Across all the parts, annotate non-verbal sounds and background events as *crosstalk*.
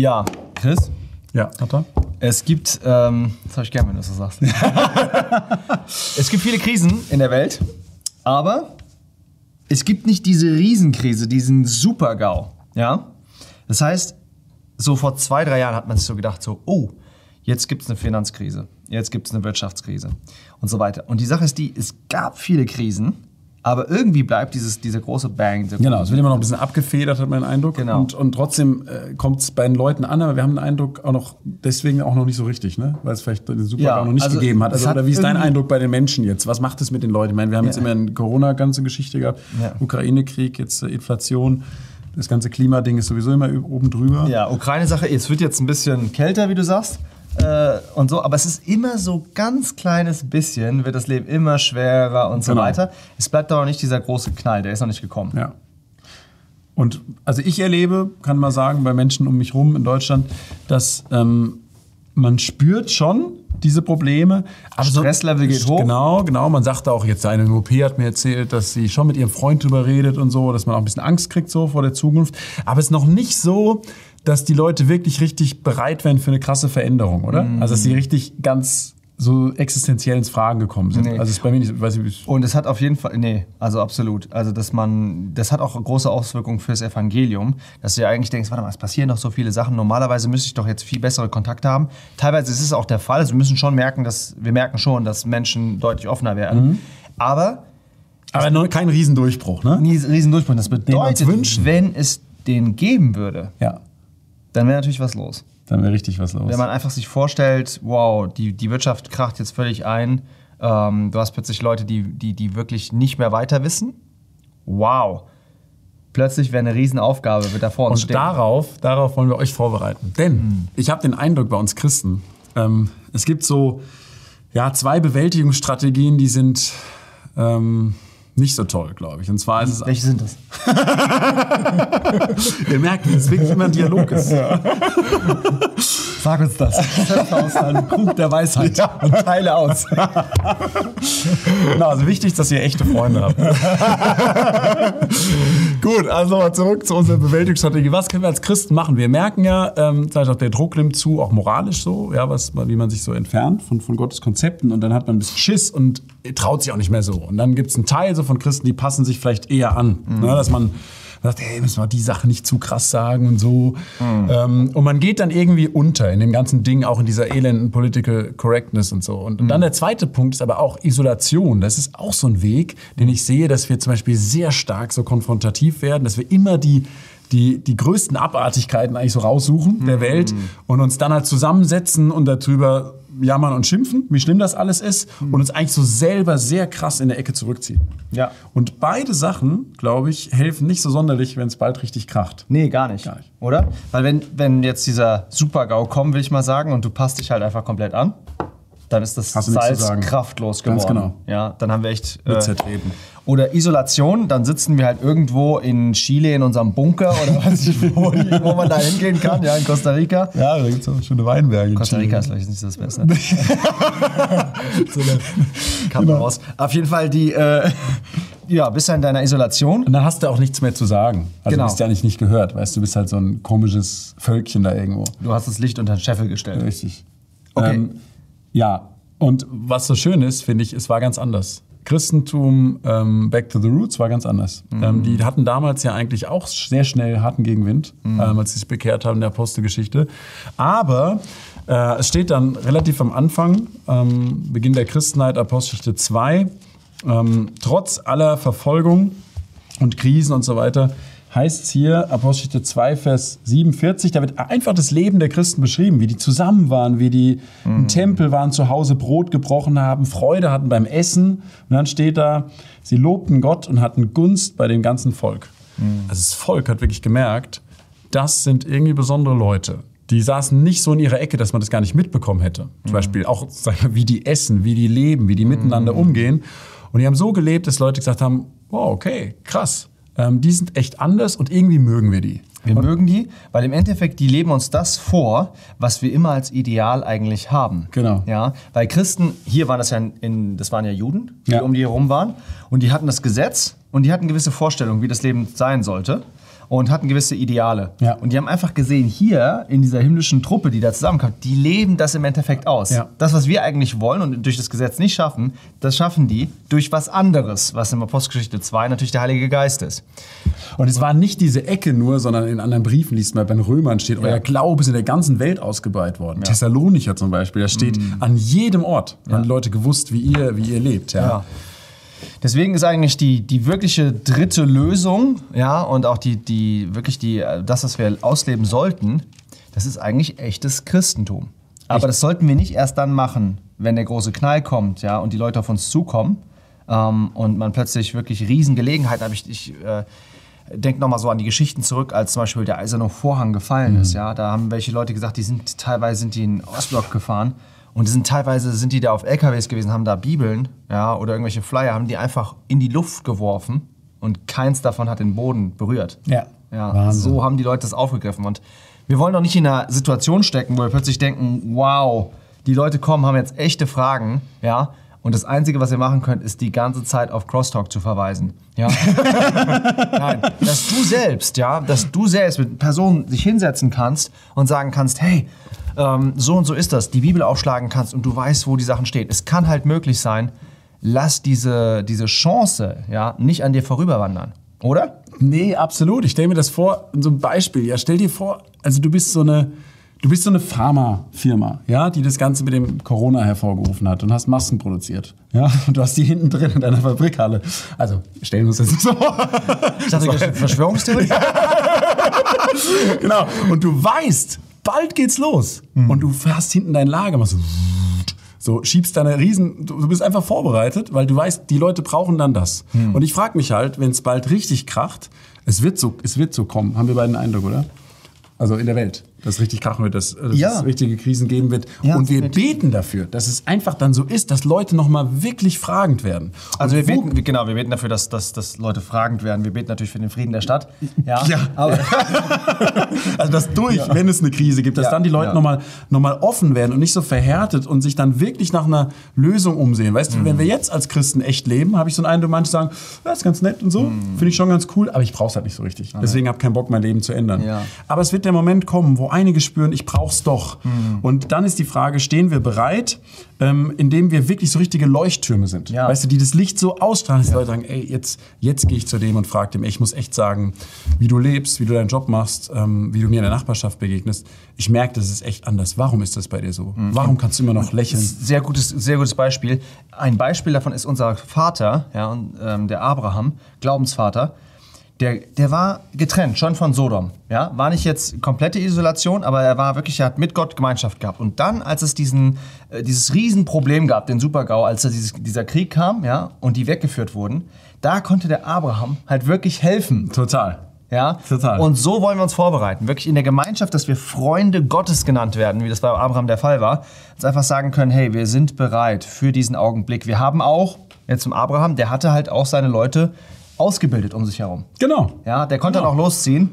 Ja, Chris, Ja, hat er? es gibt, ähm, das habe ich gern, wenn du das so sagst. *laughs* es gibt viele Krisen in der Welt, aber es gibt nicht diese Riesenkrise, diesen Super-GAU. Ja? Das heißt, so vor zwei, drei Jahren hat man sich so gedacht, so, oh, jetzt gibt es eine Finanzkrise, jetzt gibt es eine Wirtschaftskrise und so weiter. Und die Sache ist die, es gab viele Krisen, aber irgendwie bleibt dieses, dieser große Bang. dieser Genau, es wird immer noch ein bisschen abgefedert, hat man den Eindruck. Genau. Und, und trotzdem äh, kommt es bei den Leuten an, aber wir haben den Eindruck auch noch, deswegen auch noch nicht so richtig, ne? weil es vielleicht den Supergau Ja, noch nicht also gegeben hat. Also, hat oder wie ist dein Eindruck bei den Menschen jetzt? Was macht es mit den Leuten? Ich meine, wir haben jetzt immer eine Corona-ganze Geschichte gehabt, Ja. Ukraine-Krieg, jetzt äh, Inflation, das ganze Klimading ist sowieso immer oben drüber. Ja, Ukraine-Sache, es wird jetzt ein bisschen kälter, wie du sagst. Äh, und so, aber es ist immer so ganz kleines bisschen, wird das Leben immer schwerer und so Genau. weiter. Es bleibt aber nicht dieser große Knall, der ist noch nicht gekommen. Ja. Und also ich erlebe, kann man sagen, bei Menschen um mich rum in Deutschland, dass ähm, man spürt schon diese Probleme. Aber so- Stresslevel geht hoch. Genau, genau. Man sagt auch, jetzt eine OP hat mir erzählt, dass sie schon mit ihrem Freund drüber redet und so, dass man auch ein bisschen Angst kriegt so vor der Zukunft. Aber es ist noch nicht so, dass die Leute wirklich richtig bereit wären für eine krasse Veränderung, oder? Mhm. Also dass sie richtig ganz so existenziell ins Fragen gekommen sind. Nee. Also ist bei mir nicht, weiß ich, Und es hat auf jeden Fall, nee, also absolut. Also, dass man, das hat auch große Auswirkungen fürs Evangelium, dass du ja eigentlich denkst, warte mal, es passieren doch so viele Sachen. Normalerweise müsste ich doch jetzt viel bessere Kontakte haben. Teilweise ist es auch der Fall. Also, wir müssen schon merken, dass, wir merken schon, dass Menschen deutlich offener werden. Aber aber noch kein Riesendurchbruch, ne? nie riesen Durchbruch. Das bedeutet, wenn es den geben würde, Ja. Dann wäre natürlich was los. Dann wäre richtig was los. Wenn man einfach sich vorstellt, wow, die, die Wirtschaft kracht jetzt völlig ein, ähm, du hast plötzlich Leute, die, die, die wirklich nicht mehr weiter wissen. Wow. Plötzlich wäre eine Riesenaufgabe, wird da vor uns Und stehen. darauf, darauf wollen wir euch vorbereiten. Denn ich habe den Eindruck bei uns Christen, ähm, es gibt so ja, zwei Bewältigungsstrategien, die sind ähm, nicht so toll, glaube ich. Und zwar ist es, Welche sind das? *laughs* ihr merkt, wie es wirklich immer ein Dialog ist. *laughs* *laughs* Sag uns das. Schöpfe aus einem Krug der Weisheit und teile aus. Genau, also wichtig ist, dass ihr echte Freunde habt. *laughs* Gut, also mal zurück zu unserer Bewältigungsstrategie. Was können wir als Christen machen? Wir merken ja, ähm, vielleicht auch der Druck nimmt zu, auch moralisch so, ja, was, wie man sich so entfernt von, von Gottes Konzepten und dann hat man ein bisschen Schiss und traut sich auch nicht mehr so. Und dann gibt es einen Teil so von Christen, die passen sich vielleicht eher an, ne, dass man sagt, hey, müssen wir die Sache nicht zu krass sagen und so. Ähm, und man geht dann irgendwie unter in dem ganzen Ding, auch in dieser elenden Political Correctness und so. Und, und dann der zweite Punkt ist aber auch Isolation. Das ist auch so ein Weg, den ich sehe, dass wir zum Beispiel sehr stark so konfrontativ werden, dass wir immer die die, die größten Abartigkeiten eigentlich so raussuchen der Welt und uns dann halt zusammensetzen und darüber jammern und schimpfen, wie schlimm das alles ist und uns eigentlich so selber sehr krass in der Ecke zurückziehen. Ja. Und beide Sachen, glaube ich, helfen nicht so sonderlich, wenn es bald richtig kracht. Nee, gar nicht. Gar nicht. Oder? Weil wenn, wenn jetzt dieser Super-GAU kommt, will ich mal sagen, und du passt dich halt einfach komplett an, dann ist das Salz kraftlos geworden. Ganz genau. Ja, dann haben wir echt... Äh, zertreten. Oder Isolation, dann sitzen wir halt irgendwo in Chile in unserem Bunker oder *laughs* weiß ich wo, wo man da hingehen kann, ja, in Costa Rica. Ja, da gibt es auch schöne Weinberge. Costa Rica ist vielleicht nicht das Beste. *laughs* Kann man raus. Auf jeden Fall die, äh, *laughs* ja, bist du in deiner Isolation. Und dann hast du auch nichts mehr zu sagen. Also Genau. du bist ja nicht, nicht gehört, weißt du, du bist halt so ein komisches Völkchen da irgendwo. Du hast das Licht unter den Scheffel gestellt. Richtig. Okay. Ähm, ja, und was so schön ist, finde ich, es war ganz anders. Christentum, ähm, Back to the Roots, war ganz anders. Ähm, die hatten damals ja eigentlich auch sehr schnell harten Gegenwind, ähm, als sie sich bekehrt haben in der Apostelgeschichte. Aber äh, es steht dann relativ am Anfang, ähm, Beginn der Christenheit, Apostelgeschichte 2, ähm, trotz aller Verfolgung und Krisen und so weiter, heißt es hier, Apostelgeschichte 2, Vers 47, da wird einfach das Leben der Christen beschrieben, wie die zusammen waren, wie die im Tempel waren, zu Hause Brot gebrochen haben, Freude hatten beim Essen. Und dann steht da, sie lobten Gott und hatten Gunst bei dem ganzen Volk. Also das Volk hat wirklich gemerkt, das sind irgendwie besondere Leute. Die saßen nicht so in ihrer Ecke, dass man das gar nicht mitbekommen hätte. Zum Beispiel auch, wie die essen, wie die leben, wie die miteinander umgehen. Und die haben so gelebt, dass Leute gesagt haben, wow, okay, krass. Ähm, die sind echt anders und irgendwie mögen wir die. Wir mögen die, weil im Endeffekt, die leben uns das vor, was wir immer als Ideal eigentlich haben. Genau. Ja, weil Christen, hier waren das ja, in, das waren ja Juden, die Ja. um die herum waren. Und die hatten das Gesetz und die hatten gewisse Vorstellungen, wie das Leben sein sollte. Und hatten gewisse Ideale. Ja. Und die haben einfach gesehen, hier in dieser himmlischen Truppe, die da zusammenkommt, die leben das im Endeffekt aus. Ja. Das, was wir eigentlich wollen und durch das Gesetz nicht schaffen, das schaffen die durch was anderes, was in Apostelgeschichte 2 natürlich der Heilige Geist ist. Und es war nicht diese Ecke nur, sondern in anderen Briefen liest man, bei den Römern steht, euer Glaube ist in der ganzen Welt ausgebreitet worden. Thessalonicher zum Beispiel, da steht an jedem Ort, haben Leute gewusst, wie ihr, wie ihr lebt. Ja. Ja. Deswegen ist eigentlich die, die wirkliche dritte Lösung, ja, und auch die, die wirklich die, äh, das, was wir ausleben sollten, das ist eigentlich echtes Christentum. Aber das sollten wir nicht erst dann machen, wenn der große Knall kommt, ja, und die Leute auf uns zukommen ähm, und man plötzlich wirklich Riesengelegenheiten hat. Ich, ich äh, denke nochmal so an die Geschichten zurück, als zum Beispiel der eiserne Vorhang gefallen ist, ja. Da haben welche Leute gesagt, die sind teilweise sind die in den Ostblock gefahren und sind teilweise sind die da auf LKWs gewesen, haben da Bibeln, ja, oder irgendwelche Flyer, haben die einfach in die Luft geworfen und keins davon hat den Boden berührt. Ja. Ja, Wahnsinn. so haben die Leute das aufgegriffen. Und wir wollen doch nicht in einer Situation stecken, wo wir plötzlich denken, wow, die Leute kommen, haben jetzt echte Fragen, ja, und das Einzige, was ihr machen könnt, ist die ganze Zeit auf Crosstalk zu verweisen. Ja? *laughs* Nein, dass du selbst, ja, dass du selbst mit Personen sich hinsetzen kannst und sagen kannst, hey, ähm, so und so ist das, die Bibel aufschlagen kannst und du weißt, wo die Sachen stehen. Es kann halt möglich sein, lass diese, diese Chance ja, nicht an dir vorüberwandern. Oder? Nee, absolut. Ich stelle mir das vor, so ein Beispiel. Ja, stell dir vor, also du bist so eine, du bist so eine Pharmafirma, ja, die das Ganze mit dem Corona hervorgerufen hat und hast Masken produziert. Ja, und du hast die hinten drin in deiner Fabrikhalle. Also, stellen wir uns das nicht so vor. Ich dachte, Verschwörungstheorie. *laughs* genau. Und du weißt, bald geht's los. Und du hast hinten dein Lager, machst so, so schiebst deine Riesen, du bist einfach vorbereitet, weil du weißt, die Leute brauchen dann das. Und ich frage mich halt, wenn es bald richtig kracht, es wird so, es wird so kommen. Haben wir beiden den Eindruck, oder? Also in der Welt, dass es richtig krachen wird, dass, dass Ja. es richtige Krisen geben wird. Ja, und wir beten dafür, dass es einfach dann so ist, dass Leute nochmal wirklich fragend werden. Also wir Und wo- beten, wir- genau, wir beten dafür, dass, dass, dass Leute fragend werden. Wir beten natürlich für den Frieden der Stadt. Ja, Ja. aber *laughs* Also dass durch, wenn es eine Krise gibt, dass Ja, dann die Leute ja. nochmal noch mal offen werden und nicht so verhärtet und sich dann wirklich nach einer Lösung umsehen. Weißt Mhm. du, wenn wir jetzt als Christen echt leben, habe ich so einen Eindruck, manche sagen, das ist ganz nett und so, Mhm. finde ich schon ganz cool, aber ich brauche es halt nicht so richtig. Deswegen habe ich keinen Bock, mein Leben zu ändern. Ja. Aber es wird der Moment kommen, wo einige spüren, ich brauch's doch. Mhm. Und dann ist die Frage, stehen wir bereit, ähm, indem wir wirklich so richtige Leuchttürme sind. Ja. Weißt du, die das Licht so ausstrahlen, dass die Leute sagen, ey, jetzt, jetzt gehe ich zu dem und frage dem, ey, ich muss echt sagen, wie du lebst, wie du deinen Job machst, ähm, wie du mir in der Nachbarschaft begegnest. Ich merke, das ist echt anders. Warum ist das bei dir so? Mhm. Warum kannst du immer noch lächeln? sehr gutes, sehr gutes Beispiel. Ein Beispiel davon ist unser Vater, ja, und, ähm, der Abraham, Glaubensvater. Der, der war getrennt, schon von Sodom. Ja? War nicht jetzt komplette Isolation, aber er war wirklich, er hat mit Gott Gemeinschaft gehabt. Und dann, als es diesen, äh, dieses Riesenproblem gab, den Supergau, als dieses, dieser Krieg kam ja, und die weggeführt wurden, da konnte der Abraham halt wirklich helfen. Total. Ja? Total. Und so wollen wir uns vorbereiten. Wirklich in der Gemeinschaft, dass wir Freunde Gottes genannt werden, wie das bei Abraham der Fall war. Uns einfach sagen können, hey, wir sind bereit für diesen Augenblick. Wir haben auch, jetzt zum Abraham, der hatte halt auch seine Leute ausgebildet um sich herum. Genau. Ja, der konnte Genau. dann auch losziehen.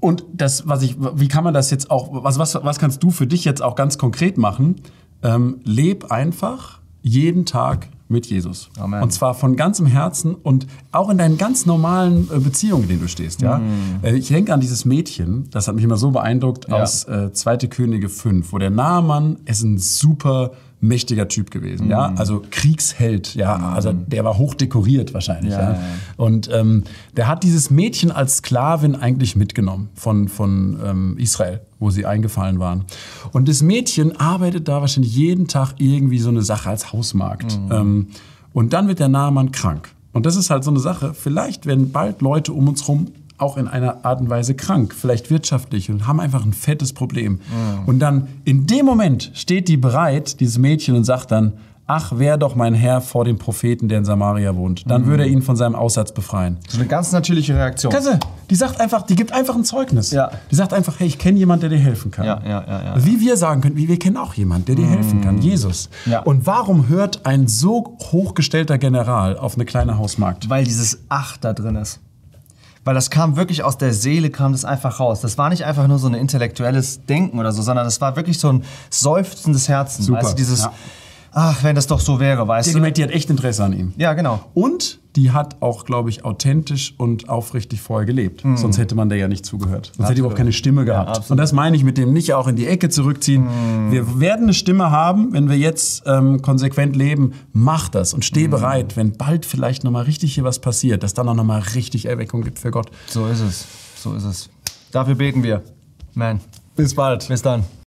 Und das, was ich, wie kann man das jetzt auch, was, was, was kannst du für dich jetzt auch ganz konkret machen? Ähm, leb einfach jeden Tag mit Jesus. Amen. Und zwar von ganzem Herzen und auch in deinen ganz normalen äh, Beziehungen, in denen du stehst. Ja? Äh, Ich denke an dieses Mädchen, das hat mich immer so beeindruckt, Mm. Ja. aus äh, 2. Könige 5, wo der Naaman ist ein super mächtiger Typ gewesen, Mm. ja, also Kriegsheld, ja, also der war hoch dekoriert wahrscheinlich, Ja, ja. Und ähm, der hat dieses Mädchen als Sklavin eigentlich mitgenommen von, von ähm, Israel, wo sie eingefallen waren. Und das Mädchen arbeitet da wahrscheinlich jeden Tag irgendwie so eine Sache als Hausmarkt. Ähm, und dann wird der Naaman krank. Und das ist halt so eine Sache, vielleicht werden bald Leute um uns rum auch in einer Art und Weise krank, vielleicht wirtschaftlich und haben einfach ein fettes Problem. Und dann in dem Moment steht die bereit, dieses Mädchen, und sagt dann, ach, wär doch mein Herr vor dem Propheten, der in Samaria wohnt. Dann würde er ihn von seinem Aussatz befreien. So eine ganz natürliche Reaktion. Du, die sagt einfach, die gibt einfach ein Zeugnis. Ja. Die sagt einfach, hey, ich kenne jemanden, der dir helfen kann. Ja, ja, ja, ja. Wie wir sagen können, wie wir kennen auch jemanden, der dir helfen kann, Jesus. Ja. Und warum hört ein so hochgestellter General auf eine kleine Hausmarkt? Weil dieses Ach da drin ist. Weil das kam wirklich aus der Seele, kam das einfach raus. Das war nicht einfach nur so ein intellektuelles Denken oder so, sondern das war wirklich so ein Seufzen des Herzens. Super, Weißt du, dieses, ja. ach, wenn das doch so wäre, weißt Die, du? die, die hat echt Interesse an ihm. Ja, genau. Und die hat auch, glaube ich, authentisch und aufrichtig vorher gelebt. Sonst hätte man der ja nicht zugehört. Sonst hätte die Absolut. auch keine Stimme gehabt. absolut. und das meine ich mit dem nicht auch in die Ecke zurückziehen. Wir werden eine Stimme haben, wenn wir jetzt ähm, konsequent leben. Mach das und steh bereit, wenn bald vielleicht nochmal richtig hier was passiert, dass dann auch nochmal richtig Erweckung gibt für Gott. So ist es. So ist es. Dafür beten wir. Man. Bis bald. Bis dann.